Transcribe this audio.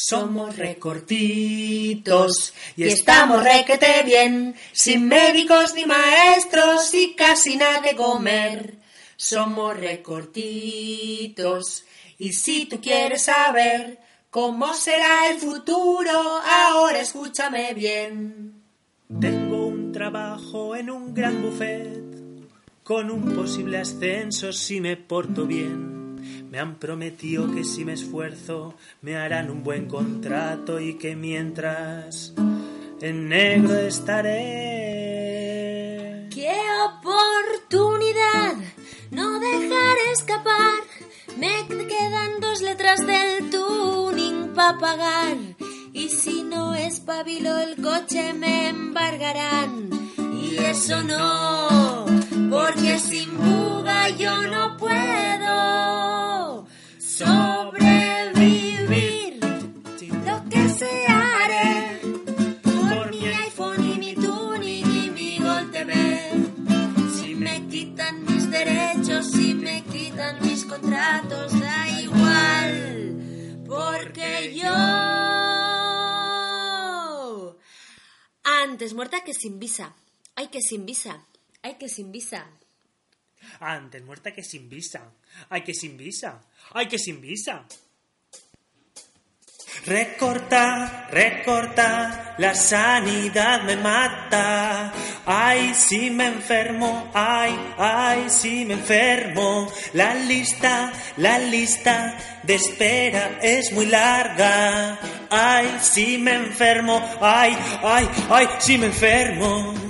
Somos recortitos y estamos requete bien, sin médicos ni maestros y casi nada que comer. Somos recortitos y si tú quieres saber cómo será el futuro, ahora escúchame bien. Tengo un trabajo en un gran buffet con un posible ascenso si me porto bien. Me han prometido que si me esfuerzo me harán un buen contrato y que mientras en negro estaré. ¡Qué oportunidad! No dejar escapar. Me quedan dos letras del tuning para pagar. Y si no espabilo el coche me embargarán. Y eso no, porque sin si me quitan mis contratos, da igual. Porque yo... Antes muerta que sin visa. Ay, que sin visa. Ay, que sin visa. Antes muerta que sin visa. Ay, que sin visa. Ay, que sin visa. Recorta, recorta, la sanidad me mata. Ay, si me enfermo, ay, ay, si me enfermo. La lista, la lista de espera es muy larga. Ay, si me enfermo, ay, ay, ay, si me enfermo.